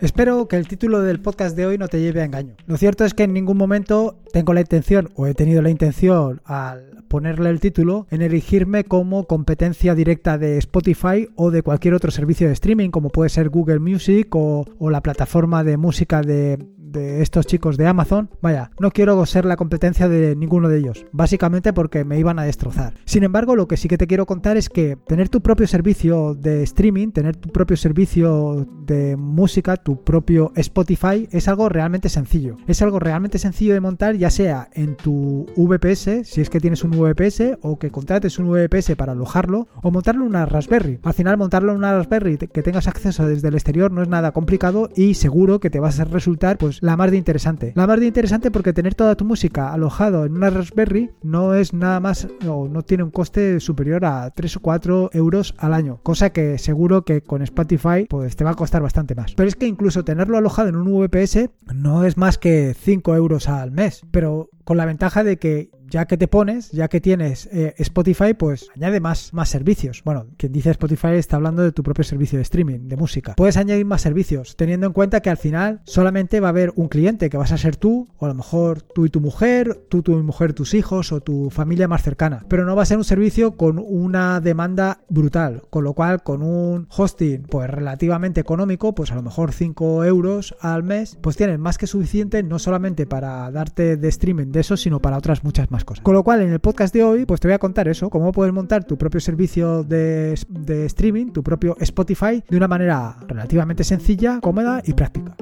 Espero que el título del podcast de hoy no te lleve a engaño. Lo cierto es que en ningún momento tengo la intención o he tenido la intención al ponerle el título en erigirme como competencia directa de Spotify o de cualquier otro servicio de streaming como puede ser Google Music o, o la plataforma de música de, de estos chicos de Amazon, vaya, no quiero ser la competencia de ninguno de ellos, básicamente porque me iban a destrozar. Sin embargo, lo que sí que te quiero contar es que tener tu propio servicio de streaming, tener tu propio servicio de música, tu propio Spotify, es algo realmente sencillo. Es algo realmente sencillo de montar, ya sea en tu VPS, si es que tienes un VPS, o que contrates un VPS para alojarlo, o montarlo en una Raspberry. Al final, montarlo en una Raspberry que tengas acceso desde el exterior no es nada complicado y seguro que te va a resultar pues la más de interesante. La más de interesante porque tener toda tu música alojado en una Raspberry no es nada más o no tiene un coste superior a 3 o 4 euros al año, cosa que seguro que con Spotify pues te va a costar bastante más. Pero es que incluso tenerlo alojado en un VPS no es más que 5 euros al mes, pero con la ventaja de que ya que te pones, ya que tienes eh, Spotify, pues añade más, más servicios. Bueno, quien dice Spotify está hablando de tu propio servicio de streaming, de música. Puedes añadir más servicios, teniendo en cuenta que al final solamente va a haber un cliente que vas a ser tú, o a lo mejor tú y tu mujer, tú, tu mujer, tus hijos o tu familia más cercana. Pero no va a ser un servicio con una demanda brutal, con lo cual con un hosting pues relativamente económico, pues a lo mejor 5 euros al mes, pues tienes más que suficiente no solamente para darte de streaming de eso, sino para otras muchas más cosas. Con lo cual, en el podcast de hoy, pues te voy a contar eso, cómo puedes montar tu propio servicio de, de streaming, tu propio Spotify, de una manera relativamente sencilla, cómoda y práctica.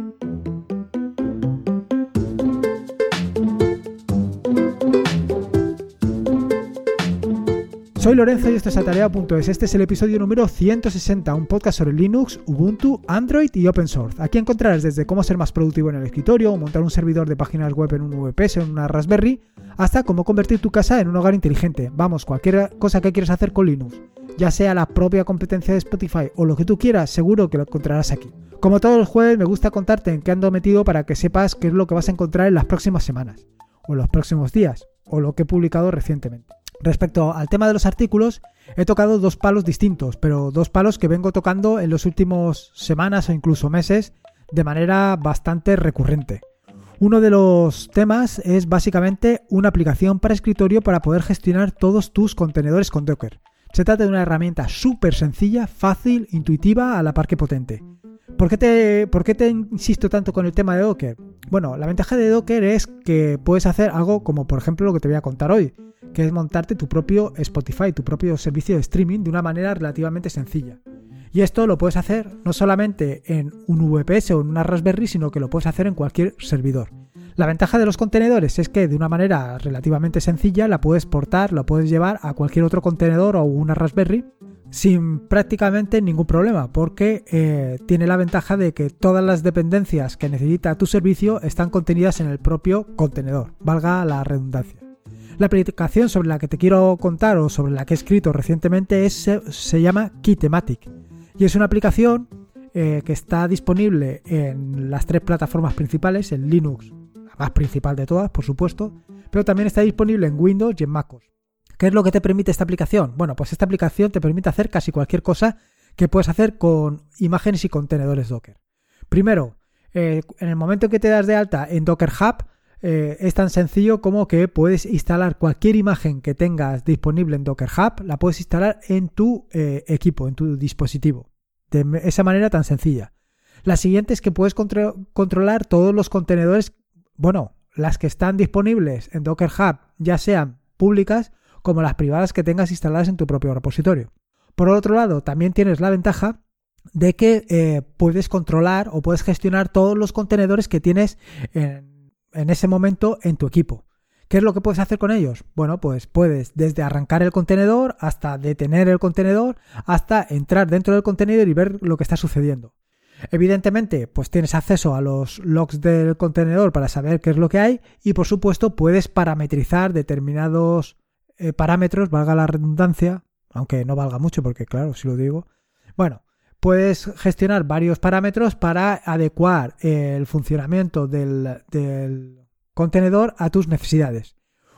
Soy Lorenzo y esto es Atareado.es. Este es el episodio número 160, un podcast sobre Linux, Ubuntu, Android y Open Source. Aquí encontrarás desde cómo ser más productivo en el escritorio, montar un servidor de páginas web en un VPS o en una Raspberry, hasta cómo convertir tu casa en un hogar inteligente. Vamos, cualquier cosa que quieras hacer con Linux, ya sea la propia competencia de Spotify o lo que tú quieras, seguro que lo encontrarás aquí. Como todos los jueves, me gusta contarte en qué ando metido para que sepas qué es lo que vas a encontrar en las próximas semanas, o en los próximos días, o lo que he publicado recientemente. Respecto al tema de los artículos, he tocado dos palos distintos, pero dos palos que vengo tocando en los últimos semanas o incluso meses de manera bastante recurrente. Uno de los temas es básicamente una aplicación para escritorio para poder gestionar todos tus contenedores con Docker. Se trata de una herramienta súper sencilla, fácil, intuitiva, a la par que potente. ¿Por qué, te, ¿Por qué te insisto tanto con el tema de Docker? Bueno, la ventaja de Docker es que puedes hacer algo como por ejemplo lo que te voy a contar hoy, que es montarte tu propio Spotify, tu propio servicio de streaming de una manera relativamente sencilla. Y esto lo puedes hacer no solamente en un VPS o en una Raspberry, sino que lo puedes hacer en cualquier servidor. La ventaja de los contenedores es que de una manera relativamente sencilla la puedes portar, lo puedes llevar a cualquier otro contenedor o una Raspberry sin prácticamente ningún problema, porque eh, tiene la ventaja de que todas las dependencias que necesita tu servicio están contenidas en el propio contenedor, valga la redundancia. La aplicación sobre la que te quiero contar o sobre la que he escrito recientemente es, se, llama Keytematic y es una aplicación eh, que está disponible en las tres plataformas principales, en Linux, la más principal de todas, por supuesto, pero también está disponible en Windows y en MacOS. ¿Qué es lo que te permite esta aplicación? Bueno, pues esta aplicación te permite hacer casi cualquier cosa que puedes hacer con imágenes y contenedores Docker. Primero, eh, en el momento en que te das de alta en Docker Hub, eh, es tan sencillo como que puedes instalar cualquier imagen que tengas disponible en Docker Hub, la puedes instalar en tu eh, equipo, en tu dispositivo. De esa manera tan sencilla. La siguiente es que puedes controlar todos los contenedores, bueno, las que están disponibles en Docker Hub, ya sean públicas como las privadas que tengas instaladas en tu propio repositorio. Por otro lado, también tienes la ventaja de que eh, puedes controlar o puedes gestionar todos los contenedores que tienes en, en ese momento en tu equipo. ¿Qué es lo que puedes hacer con ellos? Bueno, pues puedes desde arrancar el contenedor hasta detener el contenedor, hasta entrar dentro del contenedor y ver lo que está sucediendo. Evidentemente, pues tienes acceso a los logs del contenedor para saber qué es lo que hay y por supuesto puedes parametrizar determinados eh, parámetros, valga la redundancia, aunque no valga mucho porque claro, si lo digo, bueno, puedes gestionar varios parámetros para adecuar el funcionamiento del, contenedor a tus necesidades.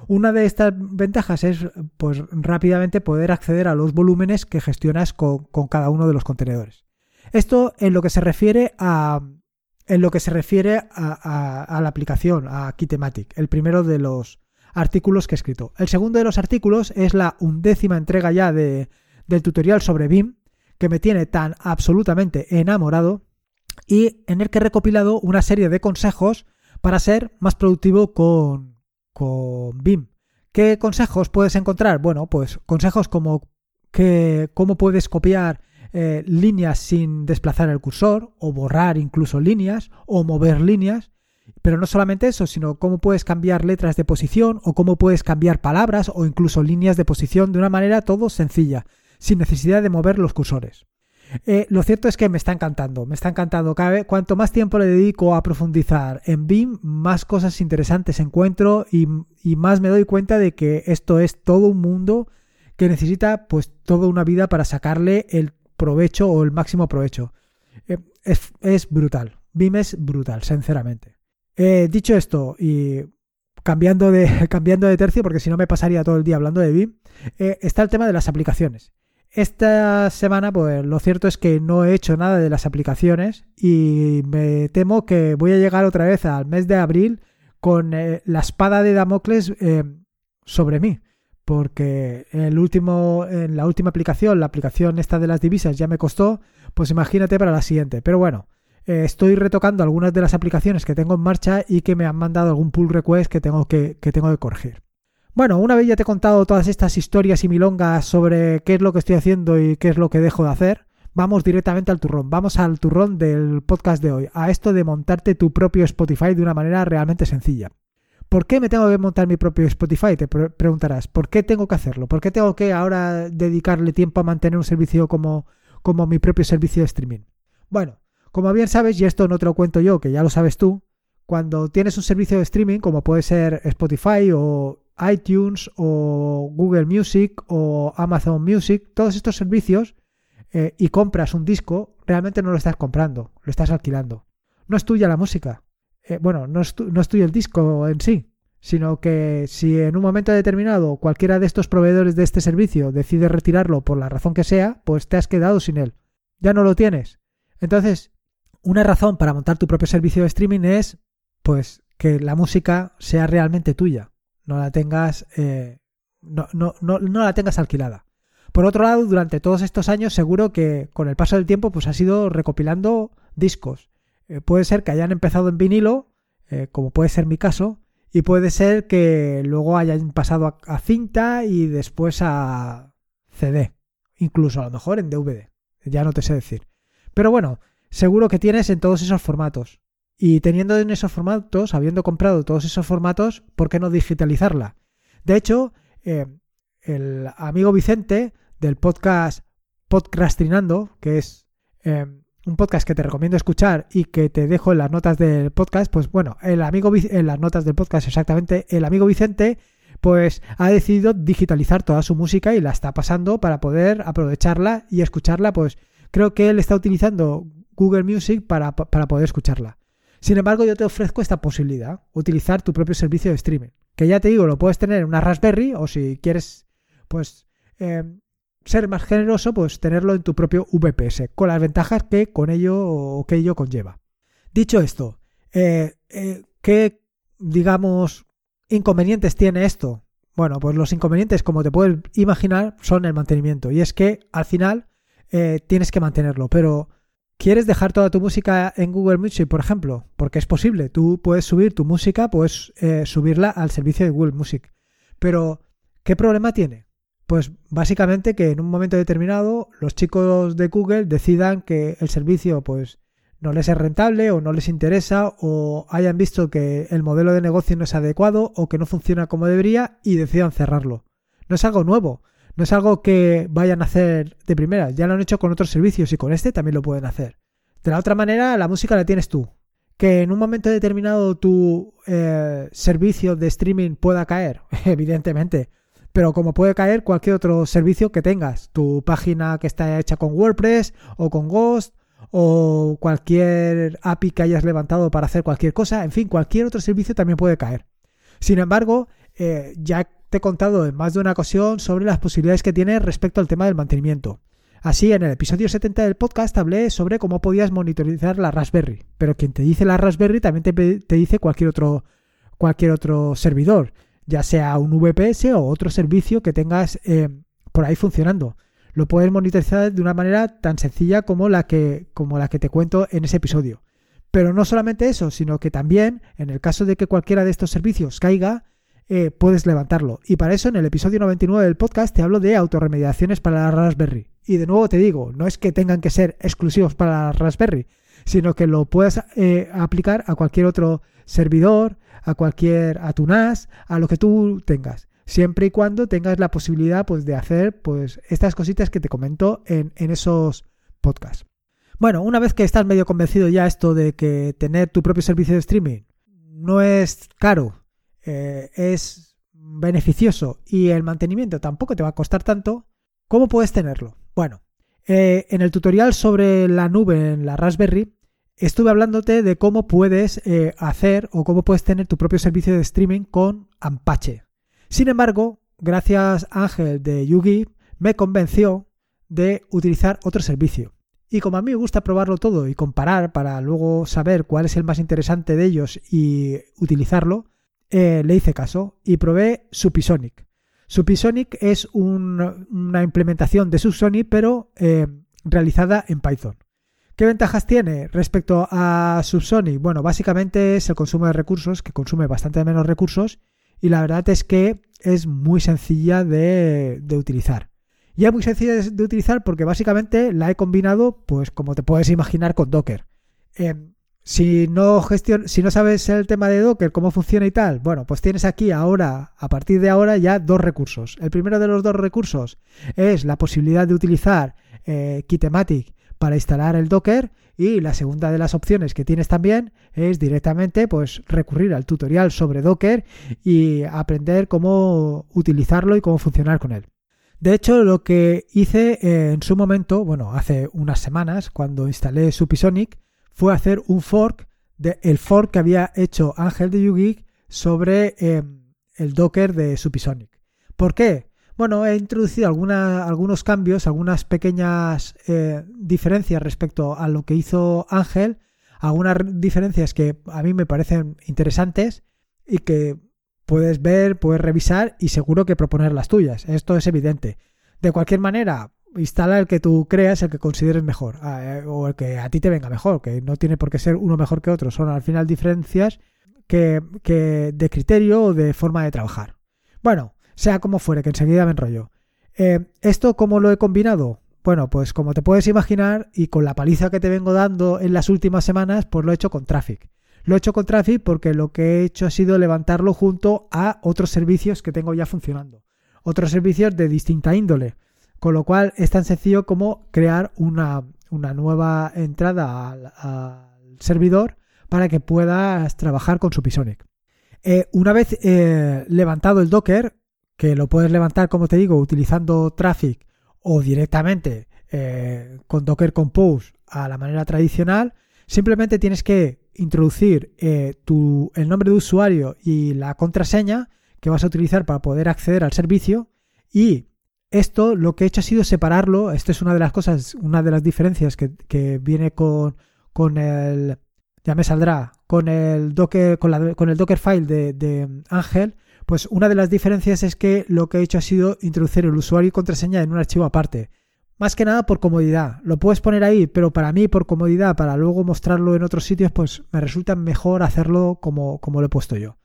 Una de estas ventajas es pues rápidamente poder acceder a los volúmenes que gestionas con, cada uno de los contenedores. Esto en lo que se refiere a, en lo que se refiere a, la aplicación, a Kitematic, el primero de los artículos que he escrito. El segundo de los artículos es la undécima entrega ya de, del tutorial sobre BIM, que me tiene tan absolutamente enamorado y en el que he recopilado una serie de consejos para ser más productivo con, con BIM. ¿Qué consejos puedes encontrar? Bueno, pues consejos como que cómo puedes copiar eh, líneas sin desplazar el cursor, o borrar incluso líneas, o mover líneas. Pero no solamente eso, sino cómo puedes cambiar letras de posición, o cómo puedes cambiar palabras, o incluso líneas de posición de una manera todo sencilla, sin necesidad de mover los cursores. Eh, lo cierto es que me está encantando, me está encantando. Cada vez, cuanto más tiempo le dedico a profundizar en BIM, más cosas interesantes encuentro y, más me doy cuenta de que esto es todo un mundo que necesita pues toda una vida para sacarle el provecho o el máximo provecho. Eh, es, brutal. BIM es brutal, sinceramente. Eh, dicho esto, y cambiando de, cambiando de tercio, porque si no me pasaría todo el día hablando de BIM, está el tema de las aplicaciones. Esta semana, pues lo cierto es que no he hecho nada de las aplicaciones y me temo que voy a llegar otra vez al mes de abril con la espada de Damocles sobre mí porque el último, en la última aplicación, la aplicación esta de las divisas ya me costó, pues imagínate para la siguiente. Pero bueno, eh, estoy retocando algunas de las aplicaciones que tengo en marcha y que me han mandado algún pull request que tengo que, que tengo que corregir. Bueno, una vez ya te he contado todas estas historias y milongas sobre qué es lo que estoy haciendo y qué es lo que dejo de hacer, vamos directamente al turrón. Vamos al turrón del podcast de hoy, a esto de montarte tu propio Spotify de una manera realmente sencilla. ¿Por qué me tengo que montar mi propio Spotify? Te preguntarás. ¿Por qué tengo que hacerlo? ¿Por qué tengo que ahora dedicarle tiempo a mantener un servicio como, como mi propio servicio de streaming? Bueno, como bien sabes, y esto no te lo cuento yo, que ya lo sabes tú, cuando tienes un servicio de streaming, como puede ser Spotify o iTunes o Google Music o Amazon Music, todos estos servicios, eh, y compras un disco, realmente no lo estás comprando, lo estás alquilando. No es tuya la música, eh, bueno, no es, no tuyo el disco en sí, sino que si en un momento determinado cualquiera de estos proveedores de este servicio decide retirarlo por la razón que sea, pues te has quedado sin él. Ya no lo tienes. Entonces, una razón para montar tu propio servicio de streaming es, pues, que la música sea realmente tuya. No la tengas, eh, no, no, no, no la tengas alquilada. Por otro lado, durante todos estos años, seguro que con el paso del tiempo, pues has ido recopilando discos. Eh, puede ser que hayan empezado en vinilo, eh, como puede ser mi caso, y puede ser que luego hayan pasado a, cinta y después a CD, incluso a lo mejor en DVD, ya no te sé decir. Pero bueno, seguro que tienes en todos esos formatos. Y teniendo en esos formatos, habiendo comprado todos esos formatos, ¿por qué no digitalizarla? De hecho, eh, el amigo Vicente del podcast Podcastinando, que es un podcast que te recomiendo escuchar y que te dejo en las notas del podcast, pues bueno, el amigo en las notas del podcast exactamente, el amigo Vicente pues ha decidido digitalizar toda su música y la está pasando para poder aprovecharla y escucharla, pues creo que él está utilizando Google Music para, para poder escucharla. Sin embargo, yo te ofrezco esta posibilidad, utilizar tu propio servicio de streaming, que ya te digo, lo puedes tener en una Raspberry o si quieres, pues eh, ser más generoso, pues tenerlo en tu propio VPS, con las ventajas que con ello o que ello conlleva. Dicho esto, eh, eh, ¿qué, digamos, inconvenientes tiene esto? Bueno, pues los inconvenientes, como te puedes imaginar, son el mantenimiento. Y es que al final eh, tienes que mantenerlo. Pero, ¿quieres dejar toda tu música en Google Music, por ejemplo? Porque es posible. Tú puedes subir tu música, puedes subirla al servicio de Google Music. Pero, ¿qué problema tiene? Pues básicamente que en un momento determinado los chicos de Google decidan que el servicio pues no les es rentable o no les interesa o hayan visto que el modelo de negocio no es adecuado o que no funciona como debería y decidan cerrarlo. No es algo nuevo, no es algo que vayan a hacer de primera, ya lo han hecho con otros servicios y con este también lo pueden hacer. De la otra manera, la música la tienes tú. Que en un momento determinado tu eh, servicio de streaming pueda caer, evidentemente pero como puede caer cualquier otro servicio que tengas, tu página que está hecha con WordPress o con Ghost o cualquier API que hayas levantado para hacer cualquier cosa, en fin, cualquier otro servicio también puede caer. Sin embargo, eh, ya te he contado en más de una ocasión sobre las posibilidades que tiene respecto al tema del mantenimiento. Así, en el episodio 70 del podcast hablé sobre cómo podías monitorizar la Raspberry, pero quien te dice la Raspberry también te, dice cualquier otro, cualquier otro servidor, ya sea un VPS o otro servicio que tengas eh, por ahí funcionando. Lo puedes monitorizar de una manera tan sencilla como que, como la que te cuento en ese episodio. Pero no solamente eso, sino que también, en el caso de que cualquiera de estos servicios caiga, eh, puedes levantarlo. Y para eso en el episodio 99 del podcast te hablo de autorremediaciones para la Raspberry. Y de nuevo te digo, no es que tengan que ser exclusivos para la Raspberry, sino que lo puedes eh, aplicar a cualquier otro servidor, a cualquier, a tu NAS, a lo que tú tengas. Siempre y cuando tengas la posibilidad pues, de hacer pues, estas cositas que te comento en, en esos podcasts. Bueno, una vez que estás medio convencido ya esto de que tener tu propio servicio de streaming no es caro eh, es beneficioso y el mantenimiento tampoco te va a costar tanto, ¿cómo puedes tenerlo? Bueno, eh, en el tutorial sobre la nube en la Raspberry estuve hablándote de cómo puedes eh, hacer o cómo puedes tener tu propio servicio de streaming con Apache. Sin embargo, gracias Ángel de Yugi, me convenció de utilizar otro servicio. Y como a mí me gusta probarlo todo y comparar para luego saber cuál es el más interesante de ellos y utilizarlo, eh, le hice caso y probé Supisonic. Supisonic es una implementación de Subsonic, pero eh, realizada en Python. ¿Qué ventajas tiene respecto a Subsonic? Bueno, básicamente es el consumo de recursos, que consume bastante menos recursos, y la verdad es que es muy sencilla de, utilizar. Y es muy sencilla de, utilizar porque básicamente la he combinado, pues como te puedes imaginar, con Docker. Em, si no, sabes el tema de Docker, cómo funciona y tal, bueno, pues tienes aquí ahora, a partir de ahora, ya dos recursos. El primero de los dos recursos es la posibilidad de utilizar eh, Kitematic para instalar el Docker y la segunda de las opciones que tienes también es directamente pues recurrir al tutorial sobre Docker y aprender cómo utilizarlo y cómo funcionar con él. De hecho, lo que hice eh, en su momento, bueno, hace unas semanas, cuando instalé Supisonic, fue hacer un fork del fork que había hecho Ángel de YouGeek sobre em, el Docker de Supisonic. ¿Por qué? Bueno, he introducido algunos cambios, algunas pequeñas eh, diferencias respecto a lo que hizo Ángel, algunas diferencias que a mí me parecen interesantes y que puedes ver, puedes revisar y seguro que proponer las tuyas. Esto es evidente. De cualquier manera, instala el que tú creas, el que consideres mejor, ah, eh, o el que a ti te venga mejor, que no tiene por qué ser uno mejor que otro, son al final diferencias que, de criterio o de forma de trabajar. Bueno, sea como fuere, que enseguida me enrollo. Eh, ¿Esto cómo lo he combinado? Bueno, pues como te puedes imaginar, y con la paliza que te vengo dando en las últimas semanas, pues lo he hecho con Traffic. Lo he hecho con Traffic porque lo que he hecho ha sido levantarlo junto a otros servicios que tengo ya funcionando. Otros servicios de distinta índole. Con lo cual es tan sencillo como crear una, nueva entrada al, servidor para que puedas trabajar con Supisonic. Eh, una vez eh, levantado el Docker, que lo puedes levantar, como te digo, utilizando Traffic o directamente eh, con Docker Compose a la manera tradicional, simplemente tienes que introducir tu, el nombre de usuario y la contraseña que vas a utilizar para poder acceder al servicio y esto lo que he hecho ha sido separarlo. Esto es una de las cosas, una de las diferencias que, viene con, con, el. Ya me saldrá. Con el Docker, con, la, con el Dockerfile de, de Ángel. Pues una de las diferencias es que lo que he hecho ha sido introducir el usuario y contraseña en un archivo aparte. Más que nada por comodidad. Lo puedes poner ahí, pero para mí, por comodidad, para luego mostrarlo en otros sitios, pues me resulta mejor hacerlo como, como lo he puesto yo.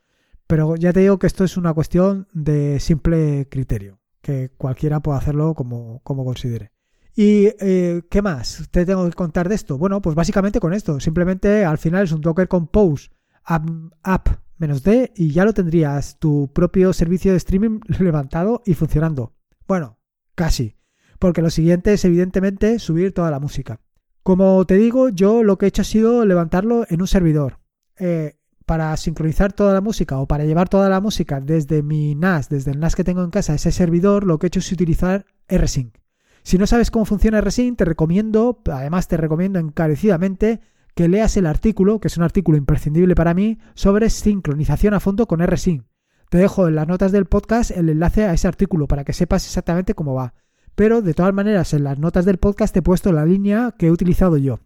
Pero ya te digo que esto es una cuestión de simple criterio que cualquiera pueda hacerlo como, como considere. ¿Y eh, qué más te tengo que contar de esto? Bueno, pues básicamente con esto. Simplemente al final es un Docker Compose app, D y ya lo tendrías tu propio servicio de streaming levantado y funcionando. Bueno, casi. Porque lo siguiente es evidentemente subir toda la música. Como te digo, yo lo que he hecho ha sido levantarlo en un servidor. Eh, para sincronizar toda la música o para llevar toda la música desde mi NAS, desde el NAS que tengo en casa, ese servidor, lo que he hecho es utilizar RSync. Si no sabes cómo funciona RSync, te recomiendo, además te recomiendo encarecidamente que leas el artículo, que es un artículo imprescindible para mí, sobre sincronización a fondo con RSync. Te dejo en las notas del podcast el enlace a ese artículo para que sepas exactamente cómo va. pero de todas maneras en las notas del podcast te he puesto la línea que he utilizado yo.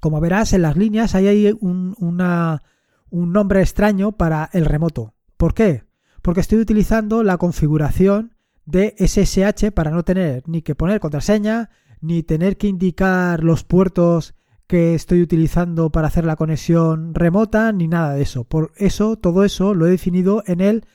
Como verás, en las líneas hay un, un nombre extraño para el remoto. ¿Por qué? Porque estoy utilizando la configuración de SSH para no tener ni que poner contraseña, ni tener que indicar los puertos que estoy utilizando para hacer la conexión remota, ni nada de eso. Por eso, todo eso lo he definido en el,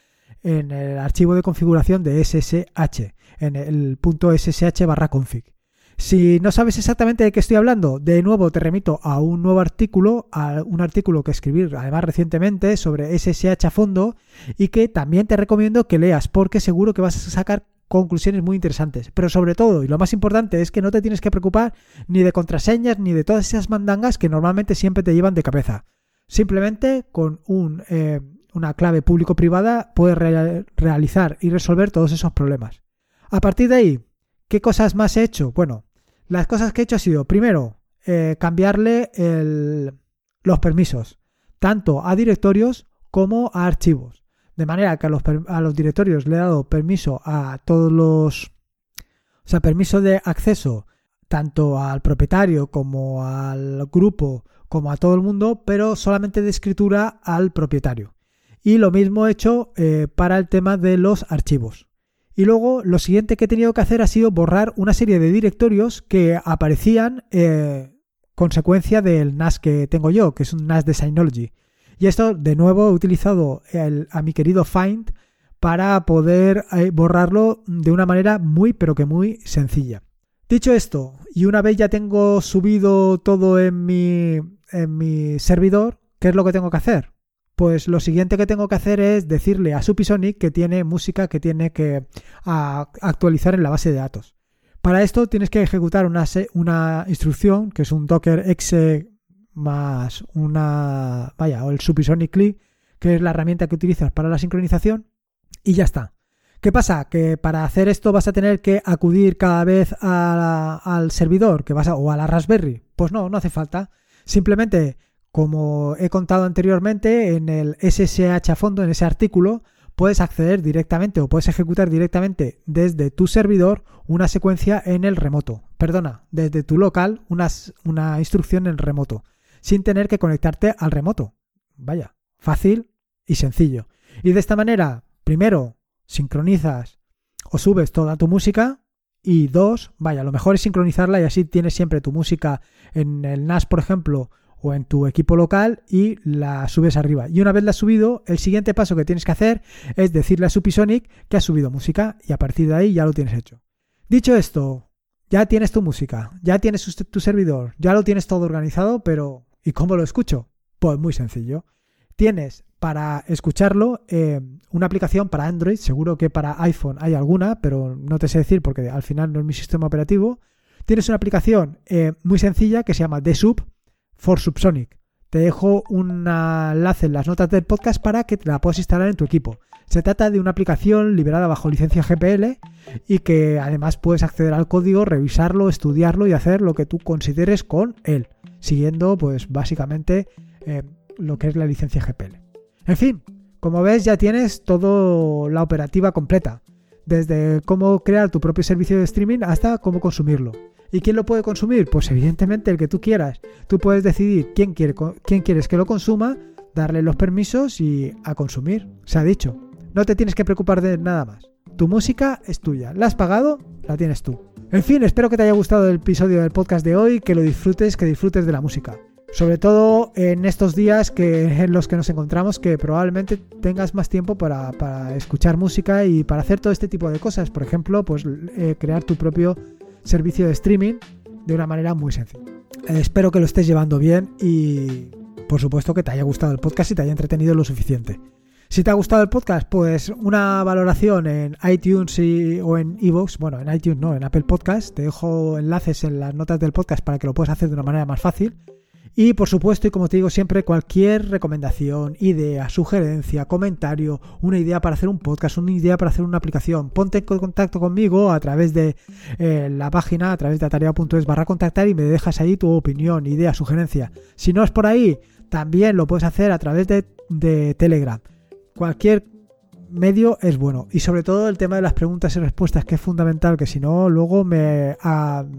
en el archivo de configuración de SSH, en el punto SSH barra config. Si no sabes exactamente de qué estoy hablando, de nuevo te remito a un nuevo artículo, a un artículo que escribí además recientemente sobre SSH a fondo y que también te recomiendo que leas porque seguro que vas a sacar conclusiones muy interesantes. Pero sobre todo, y lo más importante, es que no te tienes que preocupar ni de contraseñas ni de todas esas mandangas que normalmente siempre te llevan de cabeza. Simplemente con un, eh, una clave público-privada puedes realizar y resolver todos esos problemas. A partir de ahí, ¿qué cosas más he hecho? Bueno, las cosas que he hecho ha sido, primero, eh, cambiarle los permisos, tanto a directorios como a archivos. De manera que a los, a los directorios le he dado permiso a todos los... O sea, permiso de acceso tanto al propietario como al grupo como a todo el mundo, pero solamente de escritura al propietario. Y lo mismo he hecho eh, para el tema de los archivos. Y luego lo siguiente que he tenido que hacer ha sido borrar una serie de directorios que aparecían eh, consecuencia del NAS que tengo yo, que es un NAS de Synology. Y esto, de nuevo, he utilizado a mi querido Find para poder eh, borrarlo de una manera muy, pero que muy sencilla. Dicho esto, y una vez ya tengo subido todo en mi, en mi servidor, ¿qué es lo que tengo que hacer? Pues lo siguiente que tengo que hacer es decirle a Supisonic que tiene música que tiene que actualizar en la base de datos. Para esto tienes que ejecutar una, una instrucción que es un docker exe más una, vaya, o el Subsonic Click, que es la herramienta que utilizas para la sincronización, y ya está. ¿Qué pasa? Que para hacer esto vas a tener que acudir cada vez al servidor que vas a, o a la Raspberry. Pues no, no hace falta. Simplemente, como he contado anteriormente, en el SSH a fondo, en ese artículo, puedes acceder directamente o puedes ejecutar directamente desde tu servidor una secuencia en el remoto. Perdona, desde tu local una, una instrucción en remoto sin tener que conectarte al remoto. Vaya, fácil y sencillo. Y de esta manera, primero, sincronizas o subes toda tu música y dos, vaya, lo mejor es sincronizarla y así tienes siempre tu música en el NAS, por ejemplo, o en tu equipo local y la subes arriba. Y una vez la has subido, el siguiente paso que tienes que hacer es decirle a Supisonic que has subido música y a partir de ahí ya lo tienes hecho. Dicho esto, ya tienes tu música, ya tienes tu servidor, ya lo tienes todo organizado, pero ¿Y cómo lo escucho? Pues muy sencillo. Tienes para escucharlo eh, una aplicación para Android, seguro que para iPhone hay alguna, pero no te sé decir porque al final no es mi sistema operativo. Tienes una aplicación eh, muy sencilla que se llama The Sub for Subsonic. Te dejo un enlace en las notas del podcast para que te la puedas instalar en tu equipo. Se trata de una aplicación liberada bajo licencia GPL y que además puedes acceder al código, revisarlo, estudiarlo y hacer lo que tú consideres con él siguiendo pues básicamente eh, lo que es la licencia GPL. En fin, como ves ya tienes toda la operativa completa, desde cómo crear tu propio servicio de streaming hasta cómo consumirlo. ¿Y quién lo puede consumir? Pues evidentemente el que tú quieras. Tú puedes decidir quién, quiere, quién quieres que lo consuma, darle los permisos y a consumir. Se ha dicho. No te tienes que preocupar de nada más. Tu música es tuya. ¿La has pagado? La tienes tú. En fin, espero que te haya gustado el episodio del podcast de hoy, que lo disfrutes, que disfrutes de la música. Sobre todo en estos días que, en los que nos encontramos, que probablemente tengas más tiempo para, escuchar música y para hacer todo este tipo de cosas. Por ejemplo, pues eh, crear tu propio servicio de streaming de una manera muy sencilla. Eh, espero que lo estés llevando bien y por supuesto que te haya gustado el podcast y te haya entretenido lo suficiente. Si te ha gustado el podcast, pues una valoración en iTunes o en iVoox, bueno, en iTunes no, en Apple Podcast, te dejo enlaces en las notas del podcast para que lo puedas hacer de una manera más fácil. Y por supuesto, y como te digo siempre, cualquier recomendación, idea, sugerencia, comentario, una idea para hacer un podcast, una idea para hacer una aplicación, ponte en contacto conmigo a través de eh, la página, a través de atareado.es barra contactar y me dejas ahí tu opinión, idea, sugerencia. Si no es por ahí, también lo puedes hacer a través de, Telegram cualquier medio es bueno. Y sobre todo el tema de las preguntas y respuestas, que es fundamental, que si no, luego me,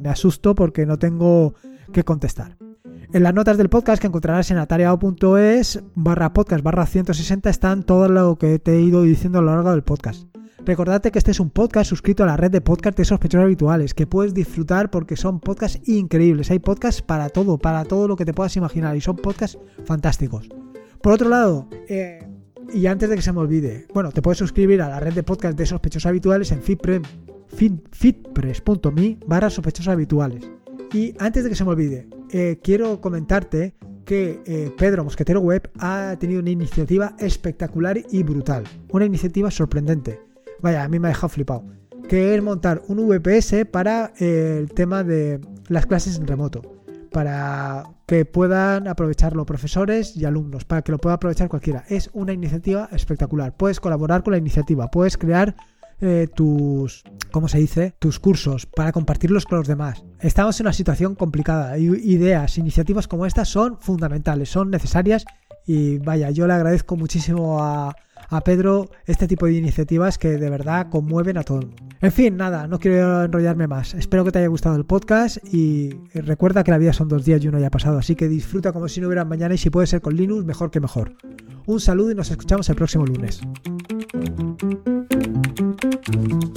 me asusto porque no tengo que contestar. En las notas del podcast que encontrarás en atareado.es barra podcast barra 160 están todo lo que te he ido diciendo a lo largo del podcast. Recordate que este es un podcast suscrito a la red de podcast de sospechosos habituales, que puedes disfrutar porque son podcasts increíbles. Hay podcasts para todo, para todo lo que te puedas imaginar y son podcasts fantásticos. Por otro lado, eh, y antes de que se me olvide, bueno, te puedes suscribir a la red de podcast de sospechosos habituales en fitpress.me barra sospechosos habituales. Y antes de que se me olvide, eh, quiero comentarte que eh, Pedro Mosquetero Web ha tenido una iniciativa espectacular y brutal. Una iniciativa sorprendente. Vaya, a mí me ha dejado flipado. Que es montar un VPS para eh, el tema de las clases en remoto para que puedan aprovecharlo profesores y alumnos, para que lo pueda aprovechar cualquiera. Es una iniciativa espectacular. Puedes colaborar con la iniciativa, puedes crear eh, tus, ¿cómo se dice? Tus cursos para compartirlos con los demás. Estamos en una situación complicada ideas, iniciativas como estas son fundamentales, son necesarias y vaya, yo le agradezco muchísimo a, Pedro este tipo de iniciativas que de verdad conmueven a todo el mundo. En fin, nada, no quiero enrollarme más. Espero que te haya gustado el podcast y recuerda que la vida son dos días y uno ya pasado, así que disfruta como si no hubiera mañana y si puede ser con Linux, mejor que mejor. Un saludo y nos escuchamos el próximo lunes. Thank you.